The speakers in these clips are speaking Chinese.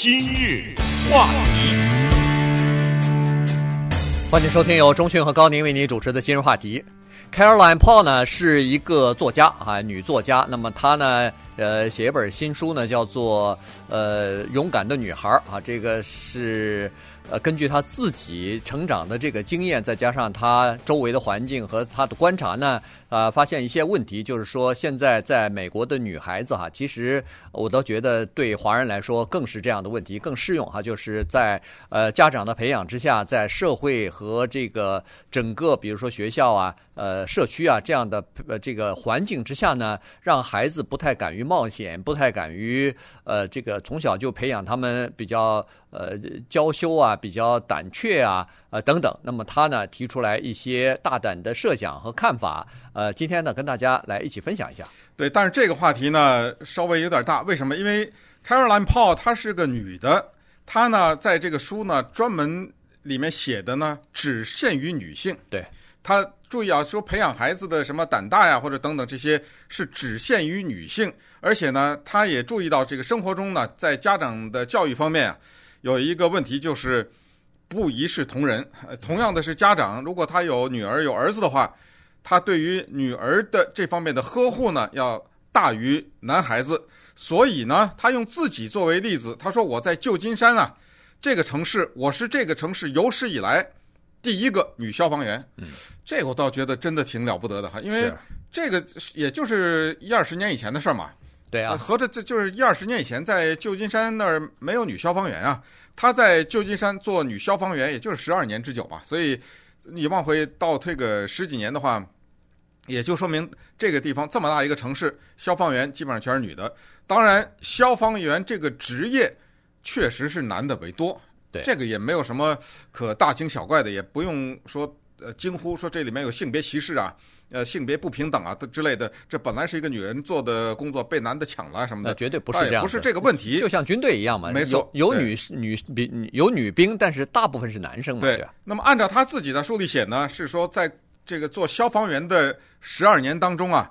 今日话题，欢迎收听由钟讯和高宁为您主持的今日话题。Caroline Paul 呢是一个作家啊，女作家。那么她呢，呃，写一本新书呢，叫做呃《勇敢的女孩》啊，这个是。呃，根据他自己成长的这个经验，再加上他周围的环境和他的观察呢，呃，发现一些问题，就是说现在在美国的女孩子哈，其实我倒觉得对华人来说更是这样的问题更适用哈，就是在呃家长的培养之下，在社会和这个整个比如说学校啊、呃社区啊这样的呃这个环境之下呢，让孩子不太敢于冒险，不太敢于呃这个从小就培养他们比较呃娇羞啊。比较胆怯啊，呃等等，那么他呢提出来一些大胆的设想和看法，呃，今天呢跟大家来一起分享一下。对，但是这个话题呢稍微有点大，为什么？因为 Caroline Paul 她是个女的，她呢在这个书呢专门里面写的呢只限于女性。对，他注意啊，说培养孩子的什么胆大呀或者等等这些是只限于女性，而且呢，他也注意到这个生活中呢在家长的教育方面啊。有一个问题就是不一视同仁。同样的是家长，如果他有女儿有儿子的话，他对于女儿的这方面的呵护呢，要大于男孩子。所以呢，他用自己作为例子，他说：“我在旧金山啊，这个城市，我是这个城市有史以来第一个女消防员。”嗯，这个我倒觉得真的挺了不得的哈，因为这个也就是一二十年以前的事儿嘛。对啊，合着这就是一二十年以前，在旧金山那儿没有女消防员啊。她在旧金山做女消防员，也就是十二年之久嘛。所以你往回倒退个十几年的话，也就说明这个地方这么大一个城市，消防员基本上全是女的。当然，消防员这个职业确实是男的为多。对，这个也没有什么可大惊小怪的，也不用说呃惊呼说这里面有性别歧视啊。呃，性别不平等啊，之类的，这本来是一个女人做的工作，被男的抢了什么的，绝对不是这样，不是这个问题，就像军队一样嘛，没错，有，有女女兵，有女兵，但是大部分是男生嘛，对。对，那么按照他自己的书里写呢，是说在这个做消防员的十二年当中啊，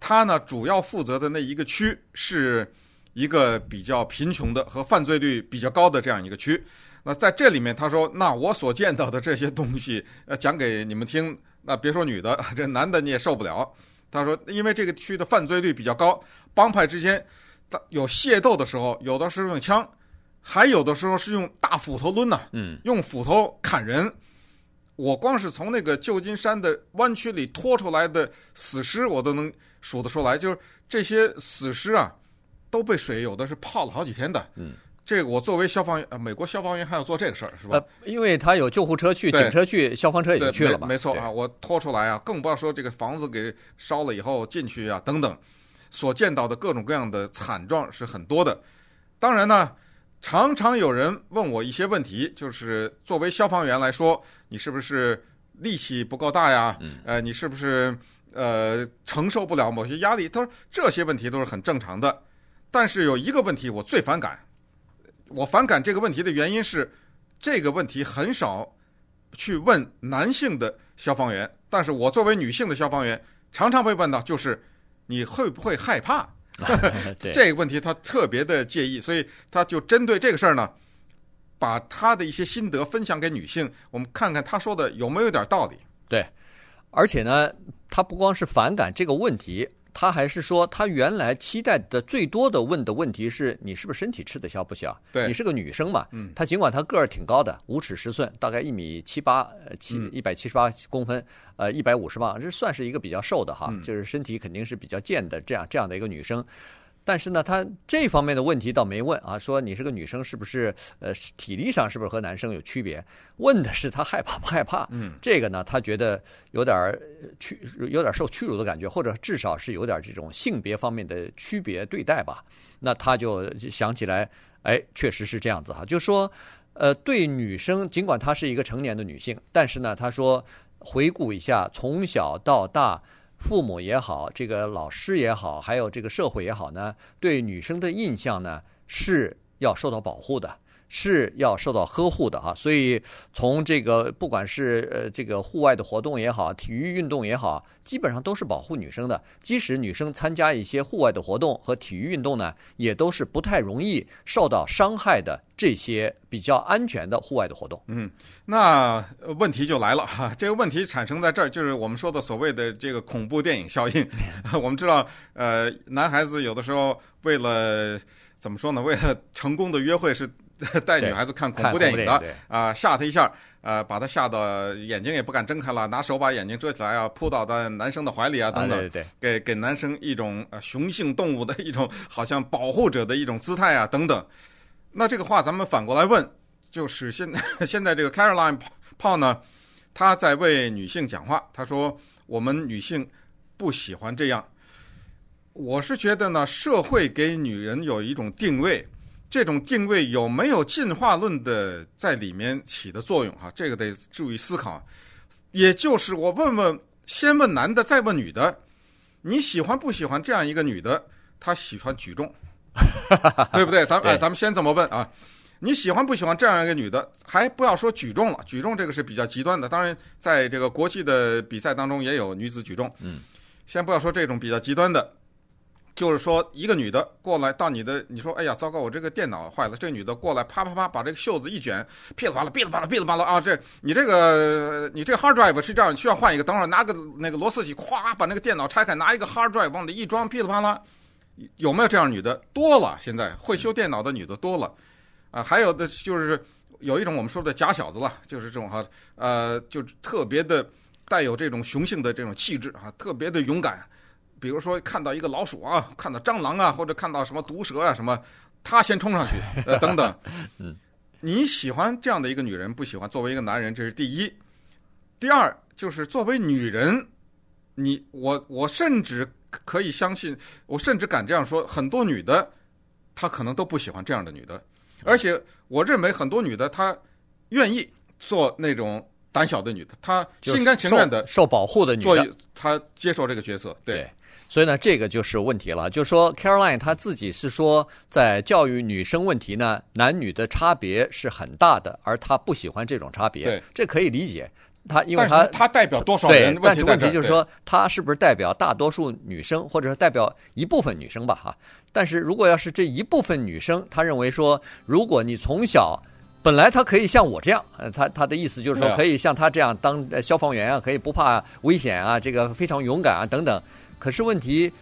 他呢主要负责的那一个区是一个比较贫穷的和犯罪率比较高的这样一个区。那在这里面，他说，那我所见到的这些东西，呃，讲给你们听。那别说女的，这男的你也受不了。他说，因为这个区的犯罪率比较高，帮派之间有械斗的时候，有的时候用枪，还有的时候是用大斧头抡呐，嗯，用斧头砍人。我光是从那个旧金山的湾区里拖出来的死尸，我都能数得出来。就是这些死尸啊，都被水有的是泡了好几天的，嗯。这个我作为消防员，呃，美国消防员还要做这个事儿，是吧？呃，因为他有救护车去，警车去，消防车也去了嘛。没错啊，我拖出来啊，更不要说这个房子给烧了以后进去啊，等等，所见到的各种各样的惨状是很多的。当然呢，常常有人问我一些问题，就是作为消防员来说，你是不是力气不够大呀？嗯。呃，你是不是呃承受不了某些压力？他说这些问题都是很正常的，但是有一个问题我最反感。我反感这个问题的原因是，这个问题很少去问男性的消防员，但是我作为女性的消防员，常常被问到，就是你会不会害怕？这个问题他特别的介意，所以他就针对这个事儿呢，把他的一些心得分享给女性，我们看看他说的有没有点道理。对，而且呢，他不光是反感这个问题。他还是说，他原来期待的最多的问的问题是你是不是身体吃得消不消？对，你是个女生嘛。嗯，他尽管他个儿挺高的，五尺十寸，大概一米七八，七一百七十八公分，呃，一百五十磅，这算是一个比较瘦的哈，就是身体肯定是比较健的这样这样的一个女生。但是呢，他这方面的问题倒没问啊，说你是个女生，是不是呃体力上是不是和男生有区别？问的是他害怕不害怕？嗯，这个呢，他觉得有点屈，有点受屈辱的感觉，或者至少是有点这种性别方面的区别对待吧。那他就想起来，哎，确实是这样子哈，就说呃，对女生，尽管她是一个成年的女性，但是呢，他说回顾一下从小到大。父母也好，这个老师也好，还有这个社会也好呢，对女生的印象呢是要受到保护的，是要受到呵护的哈，所以从这个不管是呃这个户外的活动也好，体育运动也好，基本上都是保护女生的。即使女生参加一些户外的活动和体育运动呢，也都是不太容易受到伤害的这些比较安全的户外的活动。嗯，那问题就来了哈，这个问题产生在这儿，就是我们说的所谓的这个恐怖电影效应。我们知道，呃，男孩子有的时候为了怎么说呢？为了成功的约会是。带女孩子看恐怖电影的啊，吓她一下，呃，把她吓得眼睛也不敢睁开了，拿手把眼睛遮起来啊，扑倒在男生的怀里啊，等等，给给男生一种呃雄性动物的一种好像保护者的一种姿态啊，等等。那这个话咱们反过来问，就是现 现在这个 Caroline Paul 呢，她在为女性讲话，她说我们女性不喜欢这样。我是觉得呢，社会给女人有一种定位。这种定位有没有进化论的在里面起的作用？哈，这个得注意思考。也就是我问问，先问男的，再问女的，你喜欢不喜欢这样一个女的？她喜欢举重，对不对？咱们哎，咱们先这么问啊？你喜欢不喜欢这样一个女的？还不要说举重了，举重这个是比较极端的。当然，在这个国际的比赛当中也有女子举重。嗯，先不要说这种比较极端的。就是说，一个女的过来到你的，你说，哎呀，糟糕，我这个电脑坏了。这女的过来，啪啪啪，把这个袖子一卷，噼里啪啦，噼里啪啦，噼里啪啦啊！这你这个你这个 hard drive 是这样，需要换一个。等会儿拿个那个螺丝起，咵把那个电脑拆开，拿一个 hard drive 往里一装，噼里啪啦。有没有这样女的？多了，现在会修电脑的女的多了啊。还有的就是有一种我们说的假小子了，就是这种哈，呃，就特别的带有这种雄性的这种气质啊，特别的勇敢。比如说看到一个老鼠啊，看到蟑螂啊，或者看到什么毒蛇啊什么，他先冲上去，呃，等等。嗯，你喜欢这样的一个女人，不喜欢作为一个男人，这是第一。第二就是作为女人，你我我甚至可以相信，我甚至敢这样说，很多女的她可能都不喜欢这样的女的，而且我认为很多女的她愿意做那种。胆小的女的，她心甘情愿的受，受保护的女的，她接受这个角色，对。对，所以呢，这个就是问题了。就是说，Caroline 她自己是说，在教育女生问题呢，男女的差别是很大的，而她不喜欢这种差别。对，这可以理解。她因为她她代表多少人？对，但是问题就是说，她是不是代表大多数女生，或者是代表一部分女生吧？哈。但是如果要是这一部分女生，她认为说，如果你从小本来他可以像我这样，呃，他他的意思就是说，可以像他这样当消防员啊，可以不怕危险啊，这个非常勇敢啊，等等。可是问题，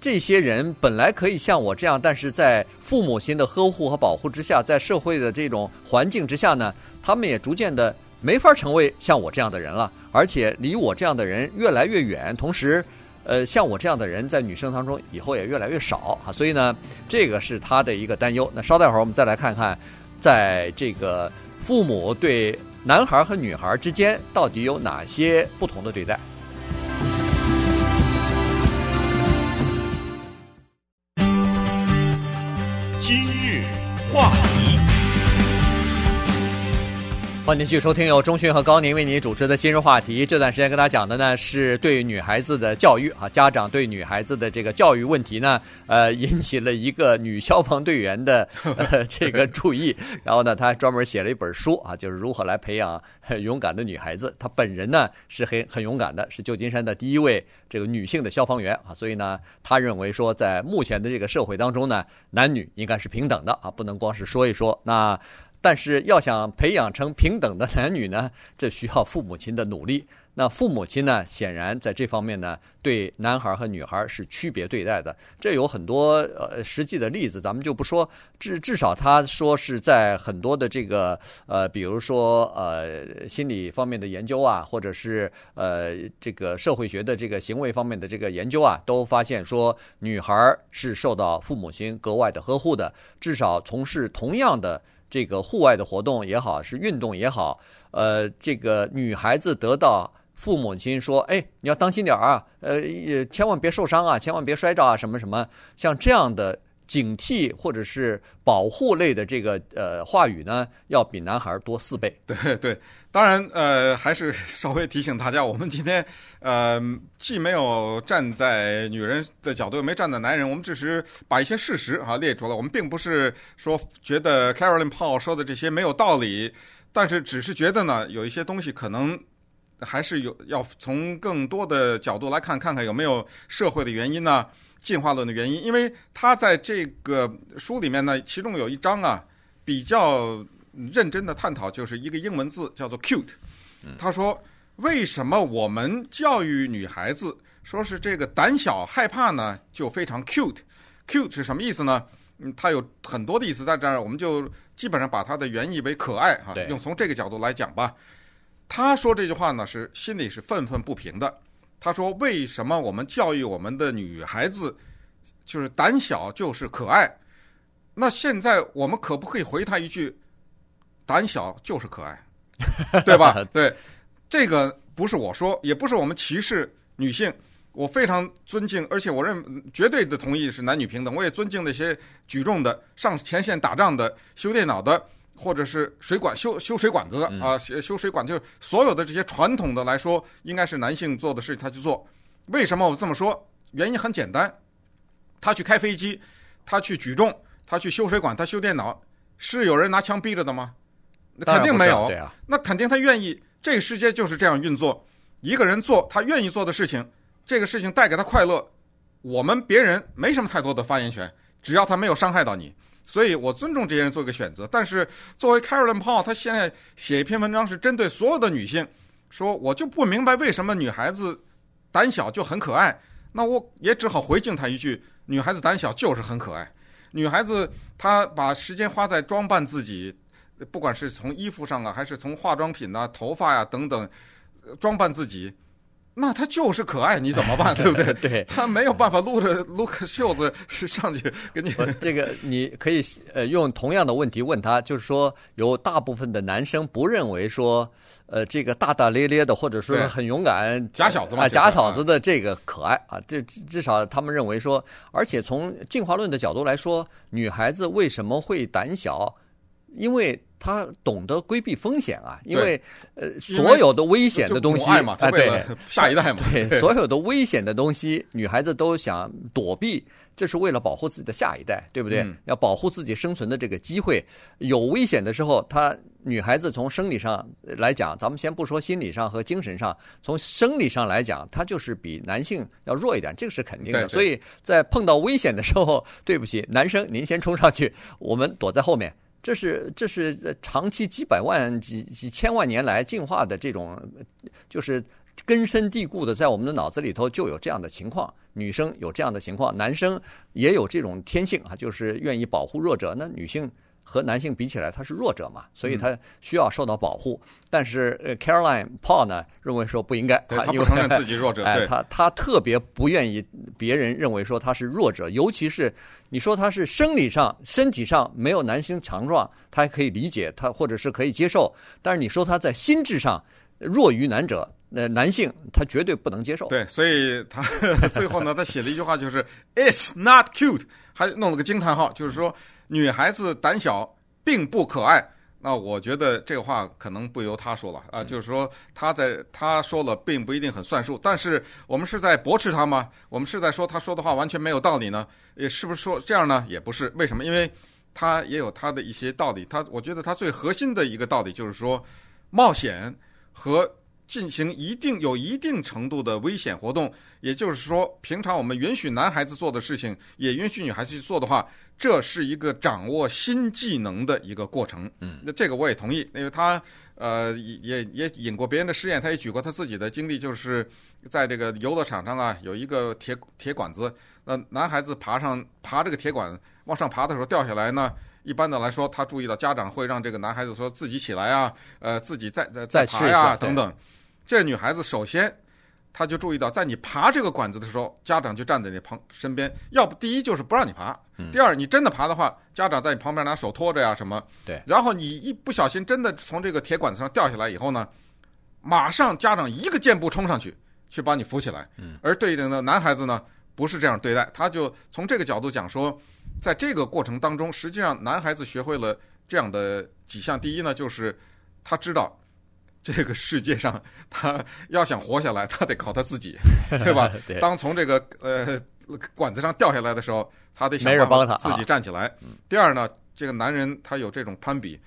这些人本来可以像我这样，但是在父母亲的呵护和保护之下，在社会的这种环境之下呢，他们也逐渐的没法成为像我这样的人了，而且离我这样的人越来越远。同时，呃，像我这样的人在女生当中以后也越来越少啊。所以呢，这个是他的一个担忧。那稍待会儿我们再来看看。在这个父母对男孩和女孩之间，到底有哪些不同的对待？欢迎继续收听由中讯和高宁为您主持的今日话题。这段时间跟大家讲的呢是对女孩子的教育啊，家长对女孩子的这个教育问题呢，呃，引起了一个女消防队员的这个注意。然后呢，他还专门写了一本书啊，就是如何来培养勇敢的女孩子。她本人呢是很很勇敢的，是旧金山的第一位这个女性的消防员啊。所以呢，他认为说，在目前的这个社会当中呢，男女应该是平等的啊，不能光是说一说那。但是要想培养成平等的男女呢，这需要父母亲的努力。那父母亲呢，显然在这方面呢，对男孩和女孩是区别对待的。这有很多呃实际的例子，咱们就不说。至至少他说是在很多的这个呃，比如说呃心理方面的研究啊，或者是呃这个社会学的这个行为方面的这个研究啊，都发现说女孩是受到父母亲格外的呵护的。至少从事同样的。这个户外的活动也好，是运动也好，呃，这个女孩子得到父母亲说：“哎，你要当心点儿啊，呃，千万别受伤啊，千万别摔着啊，什么什么。”像这样的警惕或者是保护类的这个呃话语呢，要比男孩多四倍。对对，当然呃，还是 稍微提醒大家，我们今天呃既没有站在女人的角度，又没站在男人，我们只是把一些事实啊列出来。我们并不是说觉得 Caroline Paul 说的这些没有道理，但是只是觉得呢，有一些东西可能还是有要从更多的角度来看，看看有没有社会的原因呢。进化论的原因，因为他在这个书里面呢，其中有一章啊，比较认真的探讨，就是一个英文字叫做 “cute”。他说，为什么我们教育女孩子说是这个胆小害怕呢？就非常 cute，cute 是什么意思呢？嗯，它有很多的意思在这儿，我们就基本上把它的原意为可爱哈，用从这个角度来讲吧。他说这句话呢，是心里是愤愤不平的。他说：“为什么我们教育我们的女孩子，就是胆小就是可爱？那现在我们可不可以回他一句：胆小就是可爱，对吧？对，这个不是我说，也不是我们歧视女性。我非常尊敬，而且我认绝对的同意是男女平等。我也尊敬那些举重的、上前线打仗的、修电脑的。”或者是水管修修水管子的啊，修水管就是所有的这些传统的来说，应该是男性做的事，他去做。为什么我这么说？原因很简单，他去开飞机，他去举重，他去修水管，他修电脑，是有人拿枪逼着的吗？那肯定没有。那肯定他愿意。这个世界就是这样运作，一个人做他愿意做的事情，这个事情带给他快乐，我们别人没什么太多的发言权，只要他没有伤害到你。所以我尊重这些人做一个选择，但是作为 Caroline Paul，他现在写一篇文章是针对所有的女性，说我就不明白为什么女孩子胆小就很可爱，那我也只好回敬他一句：女孩子胆小就是很可爱。女孩子她把时间花在装扮自己，不管是从衣服上啊，还是从化妆品啊、头发呀、啊、等等，装扮自己。那他就是可爱，你怎么办？对不对？对，他没有办法撸着撸个袖子是上去给你。这个你可以呃用同样的问题问他，就是说有大部分的男生不认为说呃这个大大咧咧的或者说很勇敢假小子嘛，啊假小子的这个可爱啊，这至少他们认为说，而且从进化论的角度来说，女孩子为什么会胆小？因为。他懂得规避风险啊，因为呃，所有的危险的东西啊，对，下一代嘛，对，所有的危险的东西，女孩子都想躲避，这是为了保护自己的下一代，对不对？要保护自己生存的这个机会。有危险的时候，她女孩子从生理上来讲，咱们先不说心理上和精神上，从生理上来讲，她就是比男性要弱一点，这个是肯定的。所以在碰到危险的时候，对不起，男生您先冲上去，我们躲在后面。这是这是长期几百万几几千万年来进化的这种，就是根深蒂固的，在我们的脑子里头就有这样的情况。女生有这样的情况，男生也有这种天性啊，就是愿意保护弱者。那女性。和男性比起来，他是弱者嘛，所以他需要受到保护。嗯、但是呃，Caroline Paul 呢认为说不应该，他不承认自己弱者，哎、他他特别不愿意别人认为说他是弱者，尤其是你说他是生理上、身体上没有男性强壮，他还可以理解，他或者是可以接受。但是你说他在心智上弱于男者，那男性他绝对不能接受。对，所以他 最后呢，他写了一句话，就是 "It's not cute"，还弄了个惊叹号，就是说。女孩子胆小并不可爱，那我觉得这个话可能不由他说了啊，就是说他在他说了并不一定很算数，但是我们是在驳斥他吗？我们是在说他说的话完全没有道理呢？也是不是说这样呢？也不是，为什么？因为他也有他的一些道理。他我觉得他最核心的一个道理就是说，冒险和进行一定有一定程度的危险活动，也就是说，平常我们允许男孩子做的事情，也允许女孩子去做的话。这是一个掌握新技能的一个过程，嗯，那这个我也同意，因为他呃也也引过别人的试验，他也举过他自己的经历，就是在这个游乐场上啊，有一个铁铁管子，那男孩子爬上爬这个铁管往上爬的时候掉下来呢，一般的来说，他注意到家长会让这个男孩子说自己起来啊，呃，自己再再再爬呀等等，这女孩子首先。她就注意到，在你爬这个管子的时候，家长就站在你旁身边。要不，第一就是不让你爬；第二，你真的爬的话，家长在你旁边拿手托着呀什么。对。然后你一不小心真的从这个铁管子上掉下来以后呢，马上家长一个箭步冲上去，去把你扶起来。而对应的男孩子呢，不是这样对待。他就从这个角度讲说，在这个过程当中，实际上男孩子学会了这样的几项。第一呢，就是他知道这个世界上他要想活下来，他得靠他自己，对吧？对当从这个呃管子上掉下来的时候，他得想办法自己站起来。啊第二呢，这个男人他有这种攀比，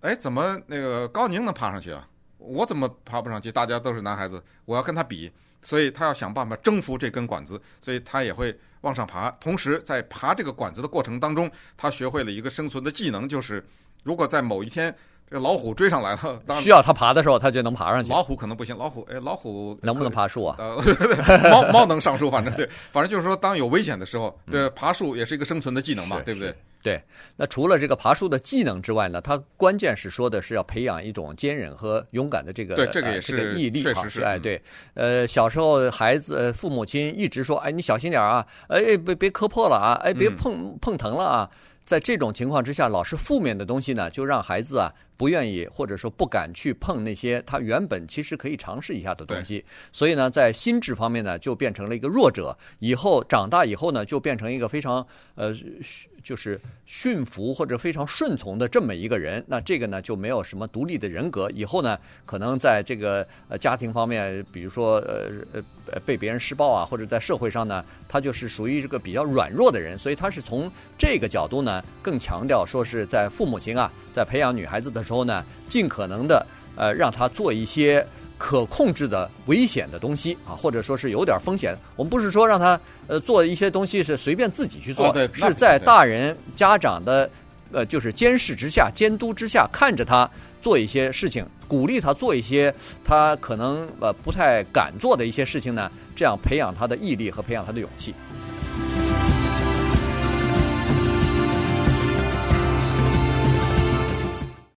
哎，怎么那个高宁能爬上去啊？我怎么爬不上去？大家都是男孩子，我要跟他比，所以他要想办法征服这根管子，所以他也会往上爬。同时，在爬这个管子的过程当中，他学会了一个生存的技能，就是如果在某一天这个老虎追上来了，当需要他爬的时候，他就能爬上去。老虎可能不行，老虎哎，老虎能不能爬树啊？呃，猫猫能上树，反正对，反正就是说，当有危险的时候，对，爬树也是一个生存的技能嘛，对不对？对，那除了这个爬树的技能之外呢，它关键是说的是要培养一种坚韧和勇敢的这个对这个也呃、这个毅力确实是哎，嗯对，呃，小时候孩子呃父母亲一直说，哎，你小心点啊，哎，别别磕破了啊，哎，别碰碰疼了啊。在这种情况之下，老是负面的东西呢，就让孩子啊不愿意或者说不敢去碰那些他原本其实可以尝试一下的东西。所以呢，在心智方面呢，就变成了一个弱者。以后长大以后呢，就变成一个非常呃，就是驯服或者非常顺从的这么一个人。那这个呢，就没有什么独立的人格。以后呢，可能在这个呃家庭方面，比如说呃呃被别人施暴啊，或者在社会上呢，他就是属于这个比较软弱的人。所以他是从这个角度呢。更强调说是在父母亲啊，在培养女孩子的时候呢，尽可能的呃让她做一些可控制的危险的东西啊，或者说是有点风险。我们不是说让他呃做一些东西是随便自己去做，哦、是在大人家长的呃就是监视之下、监督之下，看着他做一些事情，鼓励他做一些他可能呃不太敢做的一些事情呢，这样培养他的毅力和培养他的勇气。